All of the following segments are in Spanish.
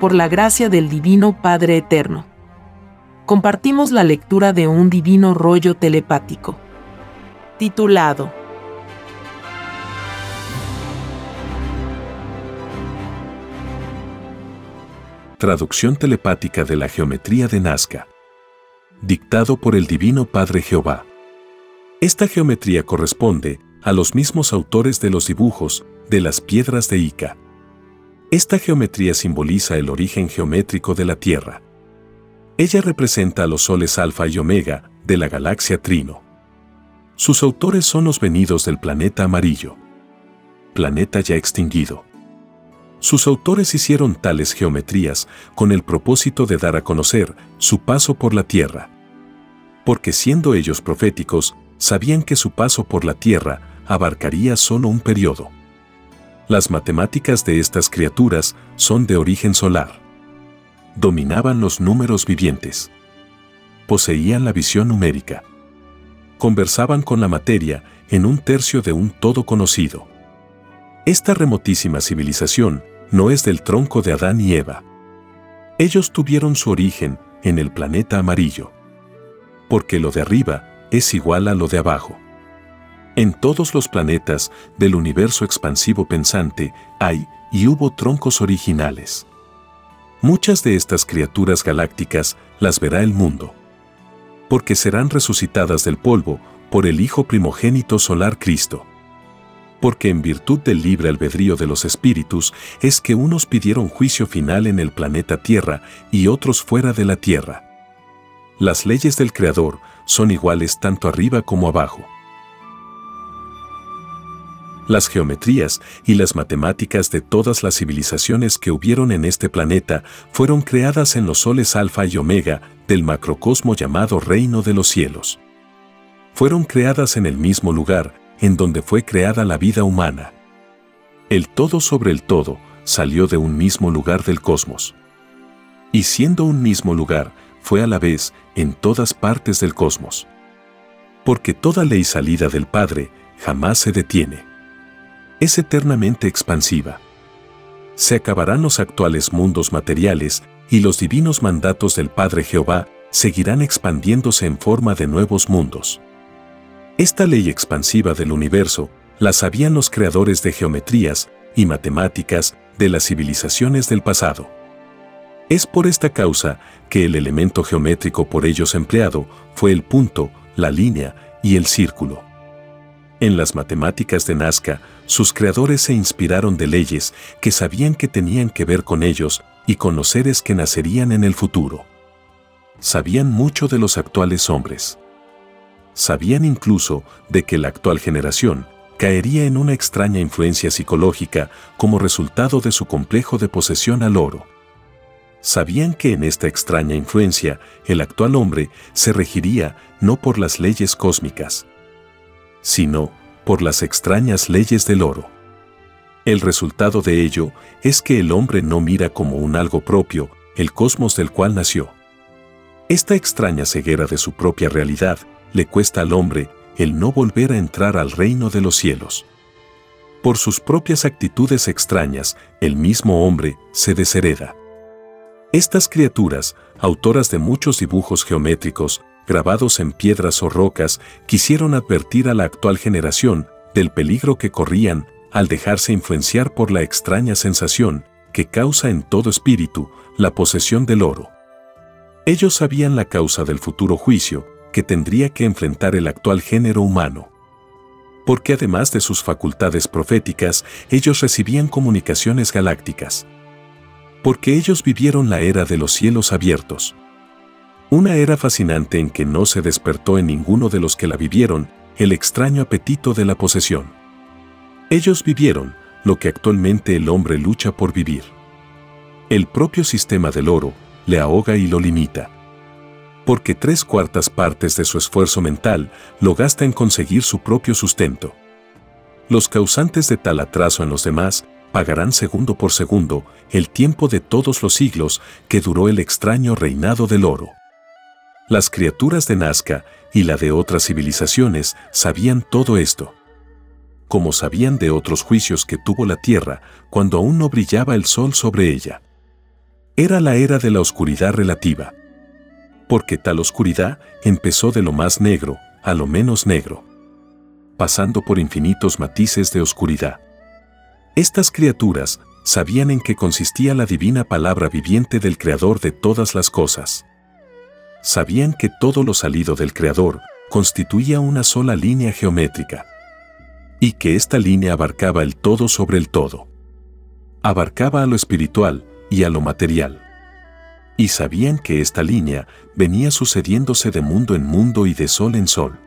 por la gracia del Divino Padre Eterno. Compartimos la lectura de un divino rollo telepático, titulado Traducción telepática de la geometría de Nazca. Dictado por el Divino Padre Jehová. Esta geometría corresponde a los mismos autores de los dibujos de las piedras de Ica. Esta geometría simboliza el origen geométrico de la Tierra. Ella representa a los soles Alfa y Omega de la galaxia Trino. Sus autores son los venidos del planeta amarillo, planeta ya extinguido. Sus autores hicieron tales geometrías con el propósito de dar a conocer su paso por la Tierra. Porque siendo ellos proféticos, sabían que su paso por la Tierra abarcaría solo un periodo. Las matemáticas de estas criaturas son de origen solar. Dominaban los números vivientes. Poseían la visión numérica. Conversaban con la materia en un tercio de un todo conocido. Esta remotísima civilización no es del tronco de Adán y Eva. Ellos tuvieron su origen en el planeta amarillo. Porque lo de arriba es igual a lo de abajo. En todos los planetas del universo expansivo pensante hay y hubo troncos originales. Muchas de estas criaturas galácticas las verá el mundo. Porque serán resucitadas del polvo por el Hijo primogénito solar Cristo porque en virtud del libre albedrío de los espíritus es que unos pidieron juicio final en el planeta Tierra y otros fuera de la Tierra. Las leyes del Creador son iguales tanto arriba como abajo. Las geometrías y las matemáticas de todas las civilizaciones que hubieron en este planeta fueron creadas en los soles alfa y omega del macrocosmo llamado reino de los cielos. Fueron creadas en el mismo lugar, en donde fue creada la vida humana. El todo sobre el todo salió de un mismo lugar del cosmos. Y siendo un mismo lugar, fue a la vez en todas partes del cosmos. Porque toda ley salida del Padre jamás se detiene. Es eternamente expansiva. Se acabarán los actuales mundos materiales y los divinos mandatos del Padre Jehová seguirán expandiéndose en forma de nuevos mundos. Esta ley expansiva del universo la sabían los creadores de geometrías y matemáticas de las civilizaciones del pasado. Es por esta causa que el elemento geométrico por ellos empleado fue el punto, la línea y el círculo. En las matemáticas de Nazca, sus creadores se inspiraron de leyes que sabían que tenían que ver con ellos y con los seres que nacerían en el futuro. Sabían mucho de los actuales hombres sabían incluso de que la actual generación caería en una extraña influencia psicológica como resultado de su complejo de posesión al oro. Sabían que en esta extraña influencia el actual hombre se regiría no por las leyes cósmicas, sino por las extrañas leyes del oro. El resultado de ello es que el hombre no mira como un algo propio el cosmos del cual nació. Esta extraña ceguera de su propia realidad le cuesta al hombre el no volver a entrar al reino de los cielos. Por sus propias actitudes extrañas, el mismo hombre se deshereda. Estas criaturas, autoras de muchos dibujos geométricos, grabados en piedras o rocas, quisieron advertir a la actual generación del peligro que corrían al dejarse influenciar por la extraña sensación que causa en todo espíritu la posesión del oro. Ellos sabían la causa del futuro juicio, que tendría que enfrentar el actual género humano. Porque además de sus facultades proféticas, ellos recibían comunicaciones galácticas. Porque ellos vivieron la era de los cielos abiertos. Una era fascinante en que no se despertó en ninguno de los que la vivieron el extraño apetito de la posesión. Ellos vivieron lo que actualmente el hombre lucha por vivir. El propio sistema del oro le ahoga y lo limita porque tres cuartas partes de su esfuerzo mental lo gasta en conseguir su propio sustento. Los causantes de tal atraso en los demás pagarán segundo por segundo el tiempo de todos los siglos que duró el extraño reinado del oro. Las criaturas de Nazca y la de otras civilizaciones sabían todo esto. Como sabían de otros juicios que tuvo la Tierra cuando aún no brillaba el sol sobre ella. Era la era de la oscuridad relativa. Porque tal oscuridad empezó de lo más negro a lo menos negro, pasando por infinitos matices de oscuridad. Estas criaturas sabían en qué consistía la divina palabra viviente del Creador de todas las cosas. Sabían que todo lo salido del Creador constituía una sola línea geométrica y que esta línea abarcaba el todo sobre el todo. Abarcaba a lo espiritual y a lo material. Y sabían que esta línea venía sucediéndose de mundo en mundo y de sol en sol.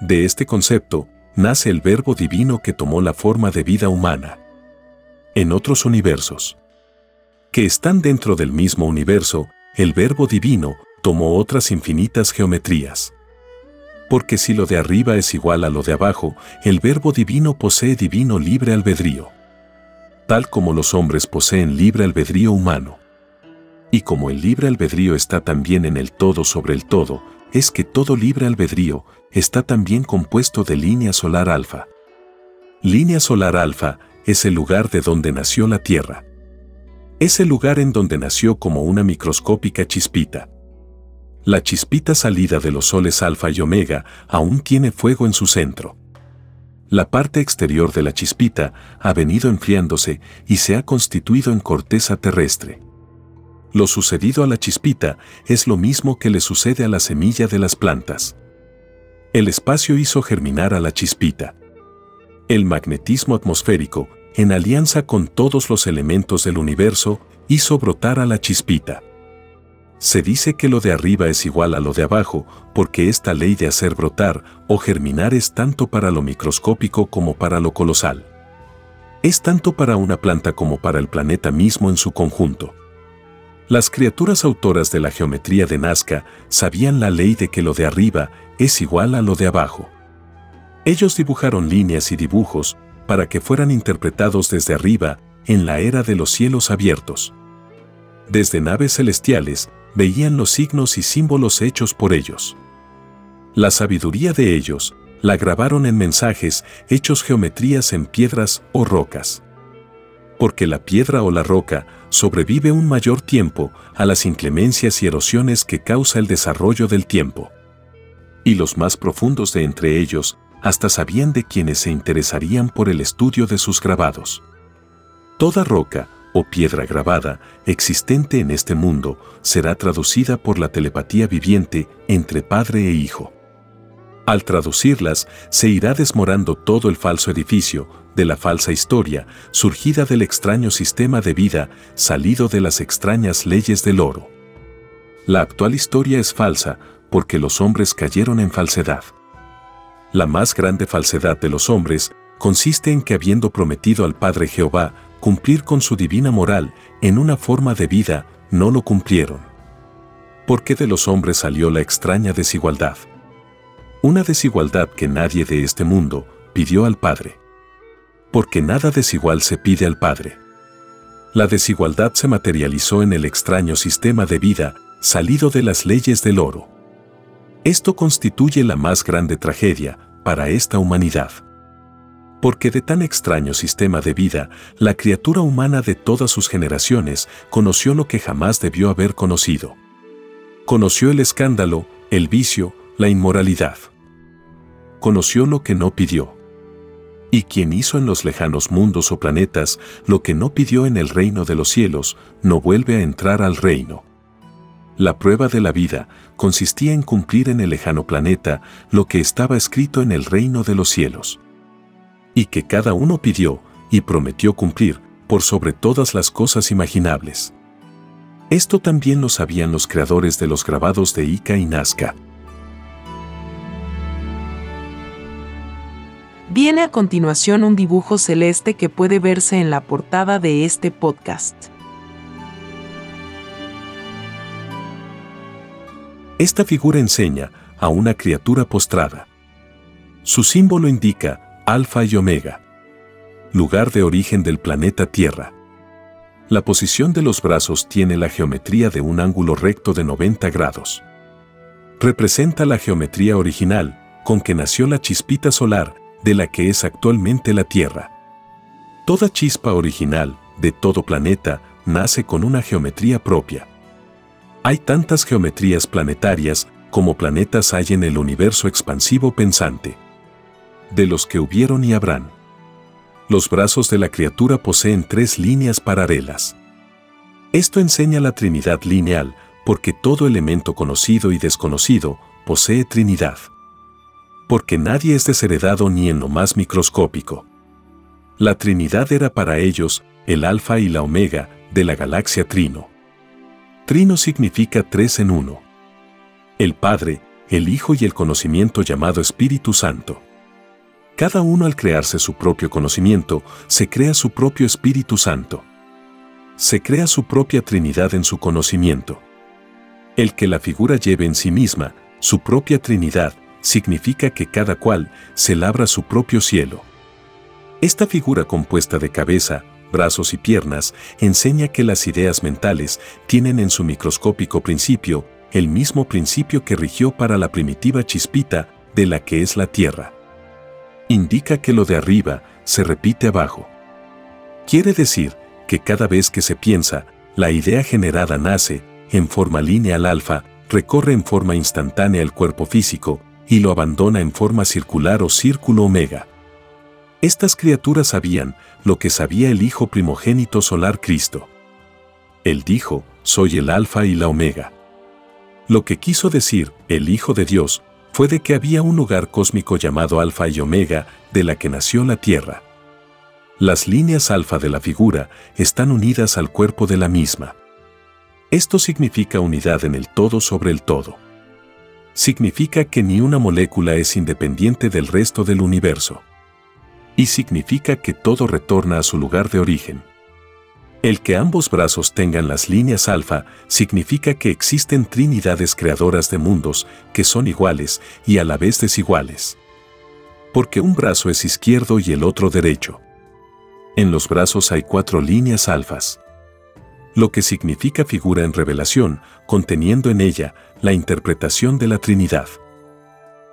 De este concepto nace el verbo divino que tomó la forma de vida humana. En otros universos, que están dentro del mismo universo, el verbo divino tomó otras infinitas geometrías. Porque si lo de arriba es igual a lo de abajo, el verbo divino posee divino libre albedrío. Tal como los hombres poseen libre albedrío humano. Y como el libre albedrío está también en el todo sobre el todo, es que todo libre albedrío está también compuesto de línea solar alfa. Línea solar alfa es el lugar de donde nació la Tierra. Es el lugar en donde nació como una microscópica chispita. La chispita salida de los soles alfa y omega aún tiene fuego en su centro. La parte exterior de la chispita ha venido enfriándose y se ha constituido en corteza terrestre. Lo sucedido a la chispita es lo mismo que le sucede a la semilla de las plantas. El espacio hizo germinar a la chispita. El magnetismo atmosférico, en alianza con todos los elementos del universo, hizo brotar a la chispita. Se dice que lo de arriba es igual a lo de abajo, porque esta ley de hacer brotar o germinar es tanto para lo microscópico como para lo colosal. Es tanto para una planta como para el planeta mismo en su conjunto. Las criaturas autoras de la geometría de Nazca sabían la ley de que lo de arriba es igual a lo de abajo. Ellos dibujaron líneas y dibujos para que fueran interpretados desde arriba en la era de los cielos abiertos. Desde naves celestiales veían los signos y símbolos hechos por ellos. La sabiduría de ellos la grabaron en mensajes hechos geometrías en piedras o rocas. Porque la piedra o la roca sobrevive un mayor tiempo a las inclemencias y erosiones que causa el desarrollo del tiempo. Y los más profundos de entre ellos hasta sabían de quienes se interesarían por el estudio de sus grabados. Toda roca, o piedra grabada existente en este mundo será traducida por la telepatía viviente entre padre e hijo. Al traducirlas, se irá desmorando todo el falso edificio, de la falsa historia, surgida del extraño sistema de vida, salido de las extrañas leyes del oro. La actual historia es falsa, porque los hombres cayeron en falsedad. La más grande falsedad de los hombres consiste en que habiendo prometido al Padre Jehová cumplir con su divina moral en una forma de vida, no lo cumplieron. Porque de los hombres salió la extraña desigualdad. Una desigualdad que nadie de este mundo pidió al Padre. Porque nada desigual se pide al Padre. La desigualdad se materializó en el extraño sistema de vida salido de las leyes del oro. Esto constituye la más grande tragedia para esta humanidad porque de tan extraño sistema de vida, la criatura humana de todas sus generaciones conoció lo que jamás debió haber conocido. Conoció el escándalo, el vicio, la inmoralidad. Conoció lo que no pidió. Y quien hizo en los lejanos mundos o planetas lo que no pidió en el reino de los cielos, no vuelve a entrar al reino. La prueba de la vida consistía en cumplir en el lejano planeta lo que estaba escrito en el reino de los cielos y que cada uno pidió y prometió cumplir por sobre todas las cosas imaginables. Esto también lo sabían los creadores de los grabados de Ica y Nazca. Viene a continuación un dibujo celeste que puede verse en la portada de este podcast. Esta figura enseña a una criatura postrada. Su símbolo indica Alfa y Omega. Lugar de origen del planeta Tierra. La posición de los brazos tiene la geometría de un ángulo recto de 90 grados. Representa la geometría original con que nació la chispita solar de la que es actualmente la Tierra. Toda chispa original de todo planeta nace con una geometría propia. Hay tantas geometrías planetarias como planetas hay en el universo expansivo pensante. De los que hubieron y habrán. Los brazos de la criatura poseen tres líneas paralelas. Esto enseña la Trinidad lineal, porque todo elemento conocido y desconocido posee Trinidad. Porque nadie es desheredado ni en lo más microscópico. La Trinidad era para ellos el Alfa y la Omega de la galaxia Trino. Trino significa tres en uno. El Padre, el Hijo y el conocimiento llamado Espíritu Santo. Cada uno al crearse su propio conocimiento, se crea su propio Espíritu Santo se crea su propia Trinidad en su conocimiento. El que la figura lleve en sí misma su propia Trinidad significa que cada cual se labra su propio cielo. Esta figura compuesta de cabeza, brazos y piernas enseña que las ideas mentales tienen en su microscópico principio el mismo principio que rigió para la primitiva chispita de la que es la Tierra. Indica que lo de arriba se repite abajo. Quiere decir que cada vez que se piensa, la idea generada nace, en forma lineal alfa, recorre en forma instantánea el cuerpo físico y lo abandona en forma circular o círculo omega. Estas criaturas sabían lo que sabía el Hijo primogénito solar Cristo. Él dijo, soy el alfa y la omega. Lo que quiso decir el Hijo de Dios fue de que había un lugar cósmico llamado alfa y omega, de la que nació la Tierra. Las líneas alfa de la figura están unidas al cuerpo de la misma. Esto significa unidad en el todo sobre el todo. Significa que ni una molécula es independiente del resto del universo. Y significa que todo retorna a su lugar de origen. El que ambos brazos tengan las líneas alfa significa que existen trinidades creadoras de mundos que son iguales y a la vez desiguales. Porque un brazo es izquierdo y el otro derecho. En los brazos hay cuatro líneas alfas. Lo que significa figura en revelación, conteniendo en ella la interpretación de la Trinidad.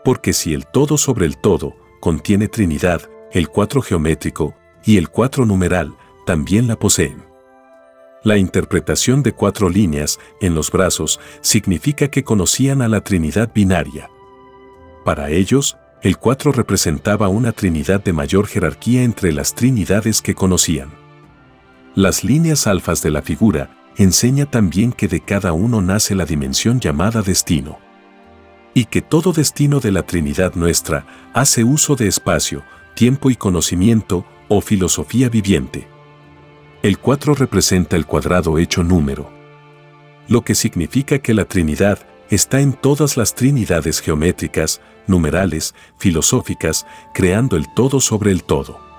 Porque si el todo sobre el todo contiene Trinidad, el cuatro geométrico y el cuatro numeral también la poseen. La interpretación de cuatro líneas en los brazos significa que conocían a la Trinidad binaria. Para ellos, el 4 representaba una trinidad de mayor jerarquía entre las trinidades que conocían. Las líneas alfas de la figura enseña también que de cada uno nace la dimensión llamada destino. Y que todo destino de la Trinidad nuestra hace uso de espacio, tiempo y conocimiento o filosofía viviente. El 4 representa el cuadrado hecho número. Lo que significa que la Trinidad está en todas las trinidades geométricas, numerales, filosóficas, creando el todo sobre el todo.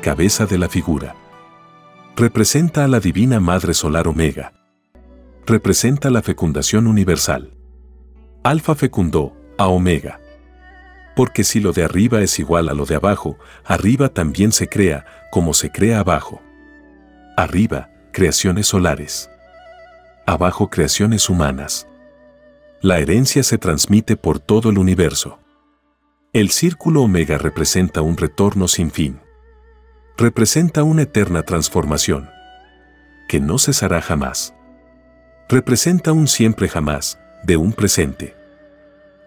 Cabeza de la figura. Representa a la Divina Madre Solar Omega. Representa la fecundación universal. Alfa fecundó a Omega. Porque si lo de arriba es igual a lo de abajo, arriba también se crea como se crea abajo. Arriba, creaciones solares. Abajo, creaciones humanas. La herencia se transmite por todo el universo. El círculo omega representa un retorno sin fin. Representa una eterna transformación. Que no cesará jamás. Representa un siempre jamás, de un presente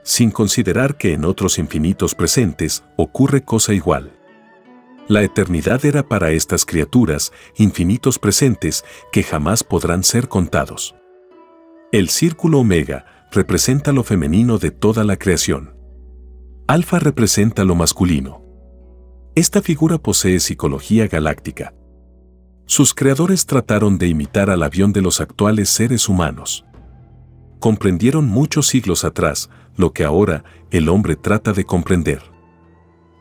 sin considerar que en otros infinitos presentes ocurre cosa igual. La eternidad era para estas criaturas infinitos presentes que jamás podrán ser contados. El círculo omega representa lo femenino de toda la creación. Alfa representa lo masculino. Esta figura posee psicología galáctica. Sus creadores trataron de imitar al avión de los actuales seres humanos. Comprendieron muchos siglos atrás lo que ahora el hombre trata de comprender.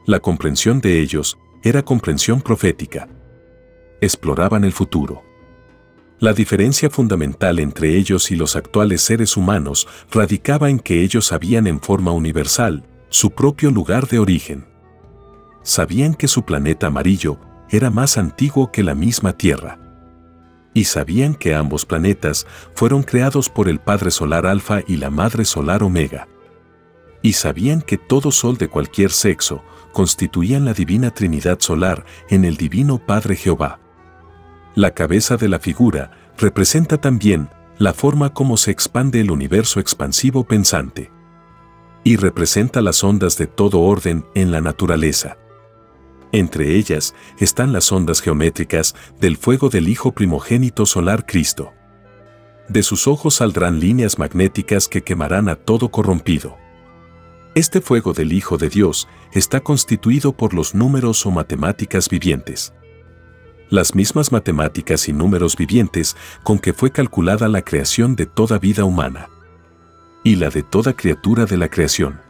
La comprensión de ellos era comprensión profética. Exploraban el futuro. La diferencia fundamental entre ellos y los actuales seres humanos radicaba en que ellos sabían en forma universal su propio lugar de origen. Sabían que su planeta amarillo era más antiguo que la misma Tierra. y sabían que ambos planetas fueron creados por el Padre Solar Alfa y la Madre Solar Omega. Y sabían que todo sol de cualquier sexo constituían la divina Trinidad Solar en el Divino Padre Jehová. La cabeza de la figura representa también la forma como se expande el universo expansivo pensante. Y representa las ondas de todo orden en la naturaleza. Entre ellas están las ondas geométricas del fuego del Hijo primogénito solar Cristo. De sus ojos saldrán líneas magnéticas que quemarán a todo corrompido. Este fuego del Hijo de Dios está constituido por los números o matemáticas vivientes. Las mismas matemáticas y números vivientes con que fue calculada la creación de toda vida humana. Y la de toda criatura de la creación.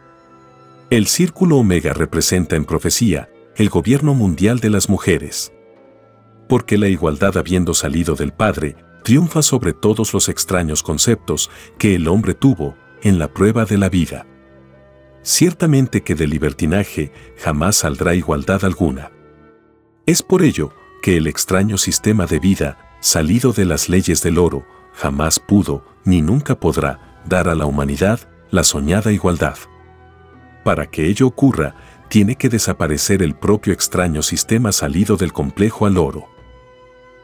El círculo omega representa en profecía el gobierno mundial de las mujeres. Porque la igualdad habiendo salido del Padre, triunfa sobre todos los extraños conceptos que el hombre tuvo en la prueba de la vida. Ciertamente que del libertinaje jamás saldrá igualdad alguna. Es por ello que el extraño sistema de vida, salido de las leyes del oro, jamás pudo ni nunca podrá dar a la humanidad la soñada igualdad. Para que ello ocurra, tiene que desaparecer el propio extraño sistema salido del complejo al oro.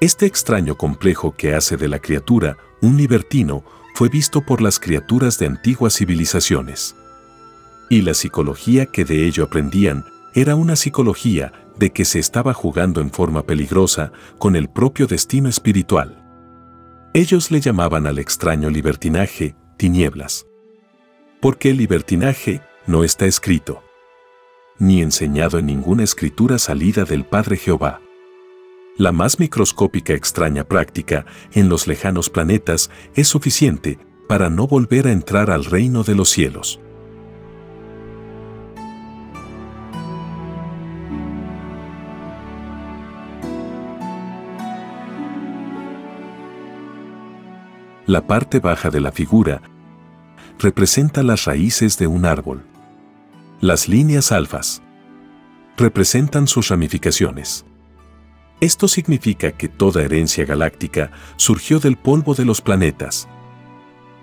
Este extraño complejo que hace de la criatura un libertino fue visto por las criaturas de antiguas civilizaciones. Y la psicología que de ello aprendían era una psicología de que se estaba jugando en forma peligrosa con el propio destino espiritual. Ellos le llamaban al extraño libertinaje tinieblas. Porque el libertinaje no está escrito ni enseñado en ninguna escritura salida del Padre Jehová. La más microscópica extraña práctica en los lejanos planetas es suficiente para no volver a entrar al reino de los cielos. La parte baja de la figura representa las raíces de un árbol. Las líneas alfas representan sus ramificaciones. Esto significa que toda herencia galáctica surgió del polvo de los planetas,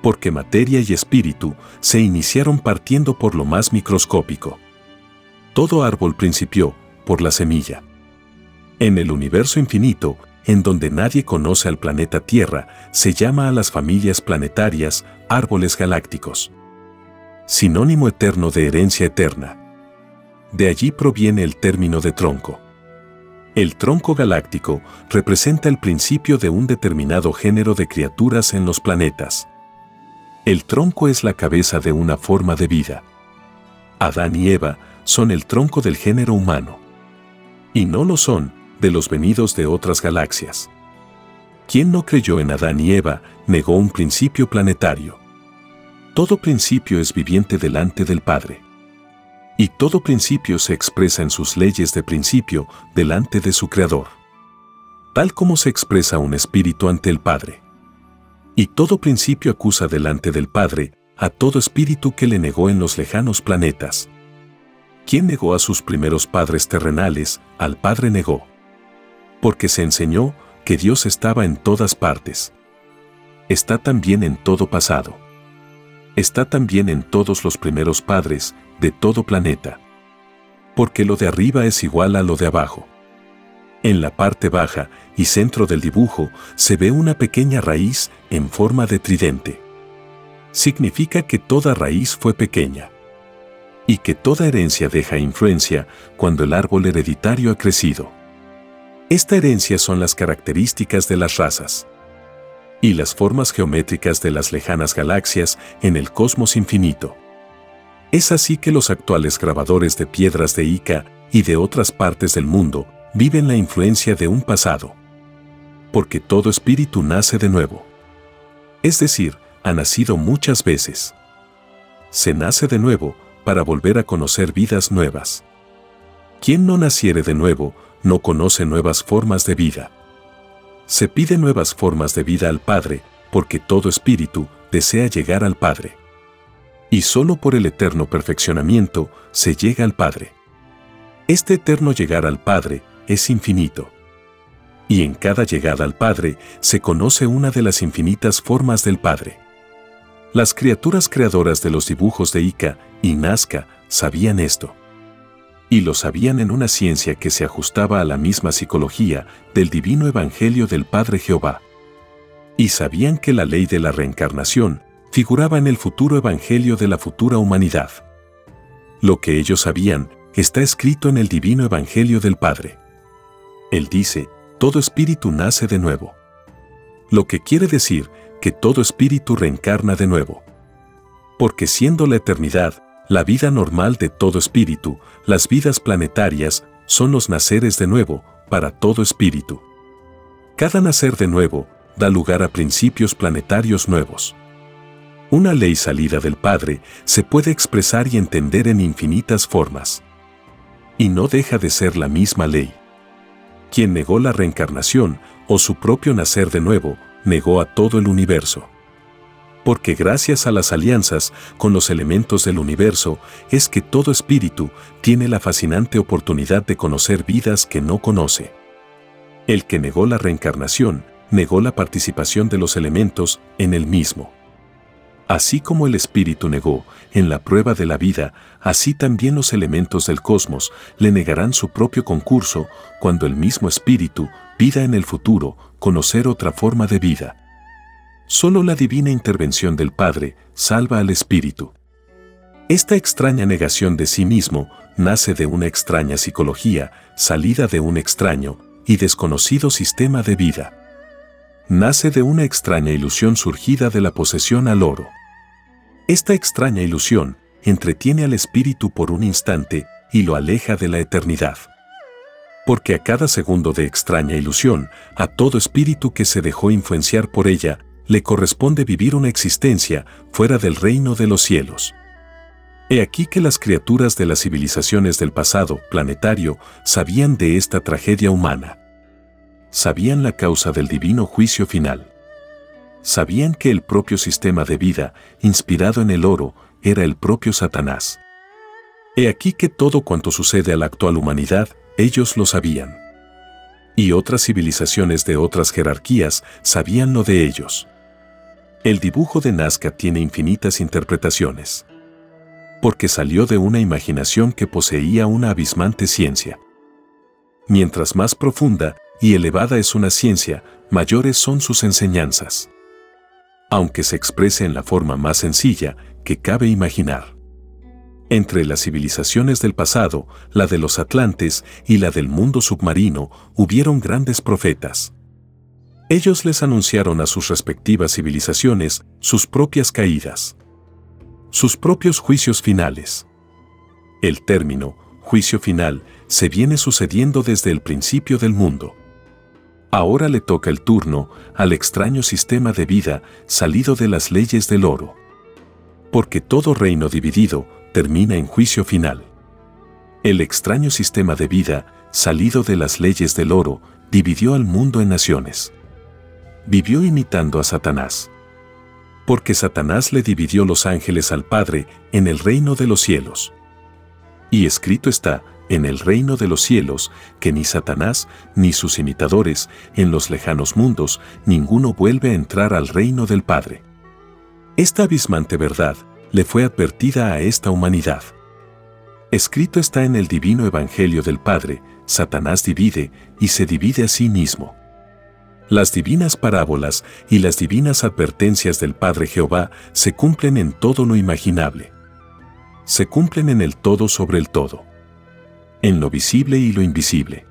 porque materia y espíritu se iniciaron partiendo por lo más microscópico. Todo árbol principió por la semilla. En el universo infinito, en donde nadie conoce al planeta Tierra, se llama a las familias planetarias árboles galácticos sinónimo eterno de herencia eterna. De allí proviene el término de tronco. El tronco galáctico representa el principio de un determinado género de criaturas en los planetas. El tronco es la cabeza de una forma de vida. Adán y Eva son el tronco del género humano. Y no lo son de los venidos de otras galaxias. Quien no creyó en Adán y Eva negó un principio planetario. Todo principio es viviente delante del Padre. Y todo principio se expresa en sus leyes de principio delante de su Creador. Tal como se expresa un espíritu ante el Padre. Y todo principio acusa delante del Padre a todo espíritu que le negó en los lejanos planetas. ¿Quién negó a sus primeros padres terrenales? Al Padre negó. Porque se enseñó que Dios estaba en todas partes. Está también en todo pasado está también en todos los primeros padres de todo planeta. Porque lo de arriba es igual a lo de abajo. En la parte baja y centro del dibujo se ve una pequeña raíz en forma de tridente. Significa que toda raíz fue pequeña. Y que toda herencia deja influencia cuando el árbol hereditario ha crecido. Esta herencia son las características de las razas y las formas geométricas de las lejanas galaxias en el cosmos infinito. Es así que los actuales grabadores de piedras de Ica y de otras partes del mundo viven la influencia de un pasado. Porque todo espíritu nace de nuevo. Es decir, ha nacido muchas veces. Se nace de nuevo para volver a conocer vidas nuevas. Quien no naciere de nuevo, no conoce nuevas formas de vida. Se pide nuevas formas de vida al Padre, porque todo espíritu desea llegar al Padre. Y solo por el eterno perfeccionamiento se llega al Padre. Este eterno llegar al Padre es infinito. Y en cada llegada al Padre se conoce una de las infinitas formas del Padre. Las criaturas creadoras de los dibujos de Ica y Nazca sabían esto. Y lo sabían en una ciencia que se ajustaba a la misma psicología del divino evangelio del Padre Jehová. Y sabían que la ley de la reencarnación figuraba en el futuro evangelio de la futura humanidad. Lo que ellos sabían está escrito en el divino evangelio del Padre. Él dice, todo espíritu nace de nuevo. Lo que quiere decir que todo espíritu reencarna de nuevo. Porque siendo la eternidad, la vida normal de todo espíritu, las vidas planetarias, son los naceres de nuevo para todo espíritu. Cada nacer de nuevo da lugar a principios planetarios nuevos. Una ley salida del Padre se puede expresar y entender en infinitas formas. Y no deja de ser la misma ley. Quien negó la reencarnación o su propio nacer de nuevo, negó a todo el universo. Porque gracias a las alianzas con los elementos del universo es que todo espíritu tiene la fascinante oportunidad de conocer vidas que no conoce. El que negó la reencarnación, negó la participación de los elementos en el mismo. Así como el espíritu negó en la prueba de la vida, así también los elementos del cosmos le negarán su propio concurso cuando el mismo espíritu pida en el futuro conocer otra forma de vida. Solo la divina intervención del Padre salva al espíritu. Esta extraña negación de sí mismo nace de una extraña psicología, salida de un extraño y desconocido sistema de vida nace de una extraña ilusión surgida de la posesión al oro. Esta extraña ilusión entretiene al espíritu por un instante y lo aleja de la eternidad. Porque a cada segundo de extraña ilusión, a todo espíritu que se dejó influenciar por ella, le corresponde vivir una existencia fuera del reino de los cielos. He aquí que las criaturas de las civilizaciones del pasado planetario sabían de esta tragedia humana sabían la causa del divino juicio final. Sabían que el propio sistema de vida, inspirado en el oro, era el propio Satanás. He aquí que todo cuanto sucede a la actual humanidad, ellos lo sabían. Y otras civilizaciones de otras jerarquías sabían lo de ellos. El dibujo de Nazca tiene infinitas interpretaciones. Porque salió de una imaginación que poseía una abismante ciencia. Mientras más profunda, y elevada es una ciencia, mayores son sus enseñanzas. Aunque se exprese en la forma más sencilla que cabe imaginar. Entre las civilizaciones del pasado, la de los atlantes y la del mundo submarino, hubieron grandes profetas. Ellos les anunciaron a sus respectivas civilizaciones sus propias caídas, sus propios juicios finales. El término, juicio final, se viene sucediendo desde el principio del mundo. Ahora le toca el turno al extraño sistema de vida salido de las leyes del oro. Porque todo reino dividido termina en juicio final. El extraño sistema de vida salido de las leyes del oro dividió al mundo en naciones. Vivió imitando a Satanás. Porque Satanás le dividió los ángeles al Padre en el reino de los cielos. Y escrito está, en el reino de los cielos, que ni Satanás ni sus imitadores en los lejanos mundos, ninguno vuelve a entrar al reino del Padre. Esta abismante verdad le fue advertida a esta humanidad. Escrito está en el divino Evangelio del Padre, Satanás divide y se divide a sí mismo. Las divinas parábolas y las divinas advertencias del Padre Jehová se cumplen en todo lo imaginable. Se cumplen en el todo sobre el todo en lo visible y lo invisible,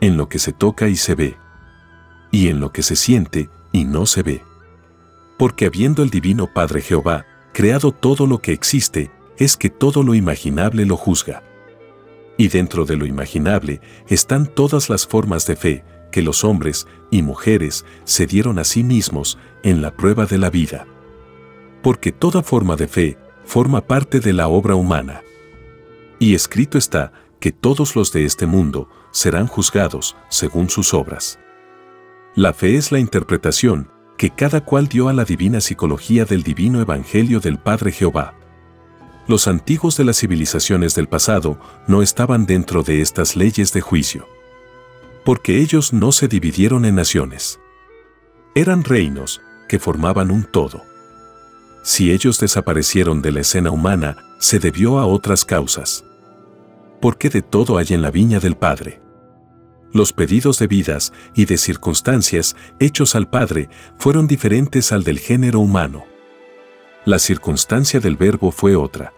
en lo que se toca y se ve, y en lo que se siente y no se ve. Porque habiendo el Divino Padre Jehová creado todo lo que existe, es que todo lo imaginable lo juzga. Y dentro de lo imaginable están todas las formas de fe que los hombres y mujeres se dieron a sí mismos en la prueba de la vida. Porque toda forma de fe forma parte de la obra humana. Y escrito está que todos los de este mundo serán juzgados según sus obras. La fe es la interpretación que cada cual dio a la divina psicología del divino evangelio del Padre Jehová. Los antiguos de las civilizaciones del pasado no estaban dentro de estas leyes de juicio. Porque ellos no se dividieron en naciones. Eran reinos que formaban un todo. Si ellos desaparecieron de la escena humana, se debió a otras causas. Porque de todo hay en la viña del Padre. Los pedidos de vidas y de circunstancias hechos al Padre fueron diferentes al del género humano. La circunstancia del verbo fue otra.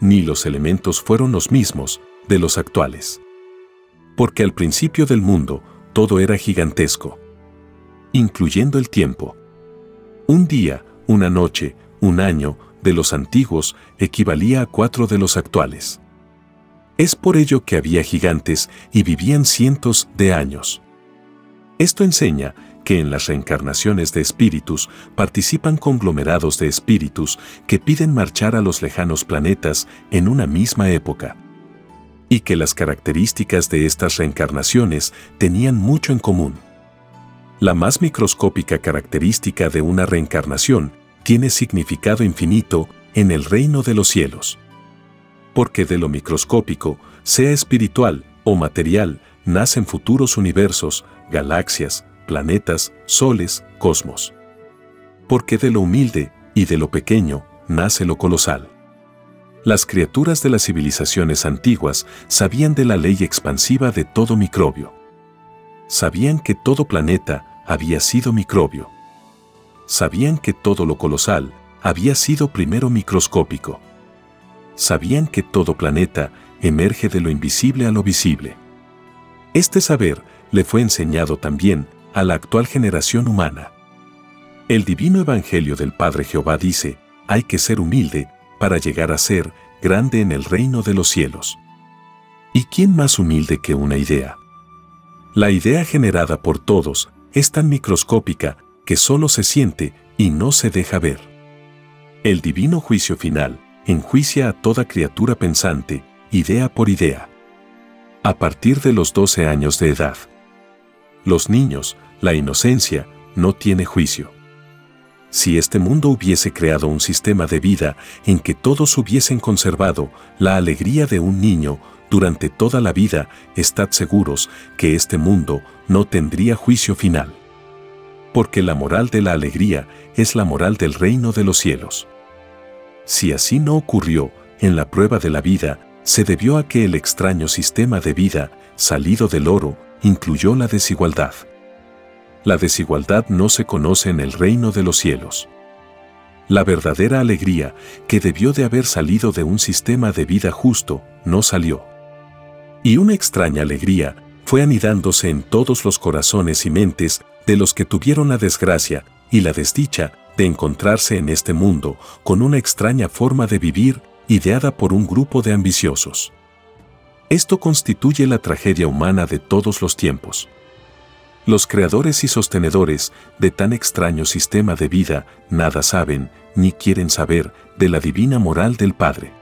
Ni los elementos fueron los mismos de los actuales. Porque al principio del mundo todo era gigantesco, incluyendo el tiempo. Un día, una noche, un año de los antiguos equivalía a cuatro de los actuales. Es por ello que había gigantes y vivían cientos de años. Esto enseña que en las reencarnaciones de espíritus participan conglomerados de espíritus que piden marchar a los lejanos planetas en una misma época. Y que las características de estas reencarnaciones tenían mucho en común. La más microscópica característica de una reencarnación tiene significado infinito en el reino de los cielos porque de lo microscópico, sea espiritual o material, nacen futuros universos, galaxias, planetas, soles, cosmos. Porque de lo humilde y de lo pequeño nace lo colosal. Las criaturas de las civilizaciones antiguas sabían de la ley expansiva de todo microbio. Sabían que todo planeta había sido microbio. Sabían que todo lo colosal había sido primero microscópico sabían que todo planeta emerge de lo invisible a lo visible. Este saber le fue enseñado también a la actual generación humana. El divino Evangelio del Padre Jehová dice, hay que ser humilde para llegar a ser grande en el reino de los cielos. ¿Y quién más humilde que una idea? La idea generada por todos es tan microscópica que solo se siente y no se deja ver. El divino juicio final enjuicia a toda criatura pensante, idea por idea. A partir de los 12 años de edad. Los niños, la inocencia, no tiene juicio. Si este mundo hubiese creado un sistema de vida en que todos hubiesen conservado la alegría de un niño durante toda la vida, estad seguros que este mundo no tendría juicio final. Porque la moral de la alegría es la moral del reino de los cielos. Si así no ocurrió, en la prueba de la vida, se debió a que el extraño sistema de vida, salido del oro, incluyó la desigualdad. La desigualdad no se conoce en el reino de los cielos. La verdadera alegría, que debió de haber salido de un sistema de vida justo, no salió. Y una extraña alegría fue anidándose en todos los corazones y mentes de los que tuvieron la desgracia y la desdicha de encontrarse en este mundo con una extraña forma de vivir ideada por un grupo de ambiciosos. Esto constituye la tragedia humana de todos los tiempos. Los creadores y sostenedores de tan extraño sistema de vida nada saben ni quieren saber de la divina moral del Padre.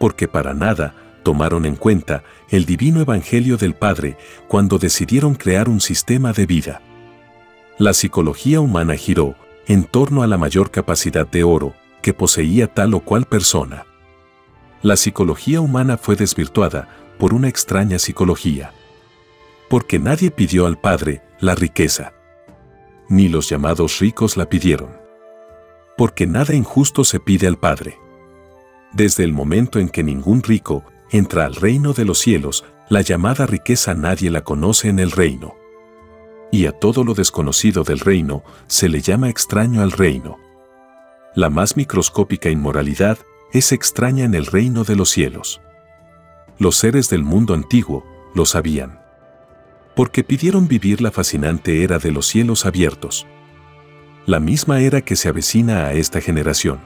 Porque para nada tomaron en cuenta el divino Evangelio del Padre cuando decidieron crear un sistema de vida. La psicología humana giró en torno a la mayor capacidad de oro que poseía tal o cual persona. La psicología humana fue desvirtuada por una extraña psicología. Porque nadie pidió al Padre la riqueza. Ni los llamados ricos la pidieron. Porque nada injusto se pide al Padre. Desde el momento en que ningún rico entra al reino de los cielos, la llamada riqueza nadie la conoce en el reino y a todo lo desconocido del reino se le llama extraño al reino. La más microscópica inmoralidad es extraña en el reino de los cielos. Los seres del mundo antiguo lo sabían. Porque pidieron vivir la fascinante era de los cielos abiertos. La misma era que se avecina a esta generación.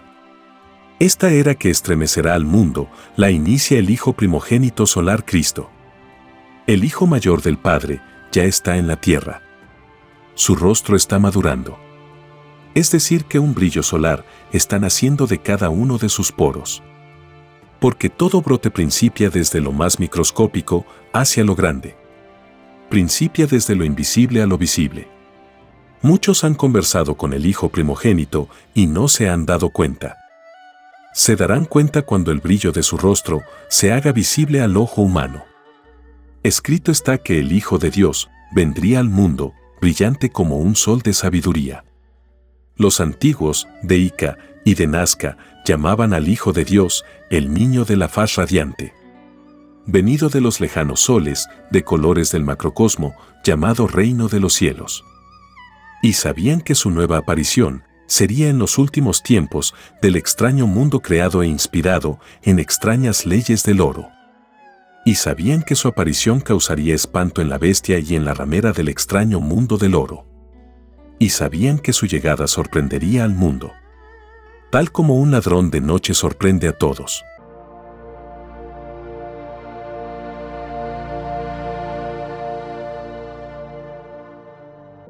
Esta era que estremecerá al mundo la inicia el Hijo primogénito solar Cristo. El Hijo mayor del Padre ya está en la tierra su rostro está madurando. Es decir, que un brillo solar está naciendo de cada uno de sus poros. Porque todo brote principia desde lo más microscópico hacia lo grande. Principia desde lo invisible a lo visible. Muchos han conversado con el Hijo primogénito y no se han dado cuenta. Se darán cuenta cuando el brillo de su rostro se haga visible al ojo humano. Escrito está que el Hijo de Dios vendría al mundo, brillante como un sol de sabiduría. Los antiguos, de Ica y de Nazca, llamaban al Hijo de Dios el niño de la faz radiante. Venido de los lejanos soles, de colores del macrocosmo, llamado reino de los cielos. Y sabían que su nueva aparición sería en los últimos tiempos del extraño mundo creado e inspirado en extrañas leyes del oro. Y sabían que su aparición causaría espanto en la bestia y en la ramera del extraño mundo del oro. Y sabían que su llegada sorprendería al mundo. Tal como un ladrón de noche sorprende a todos.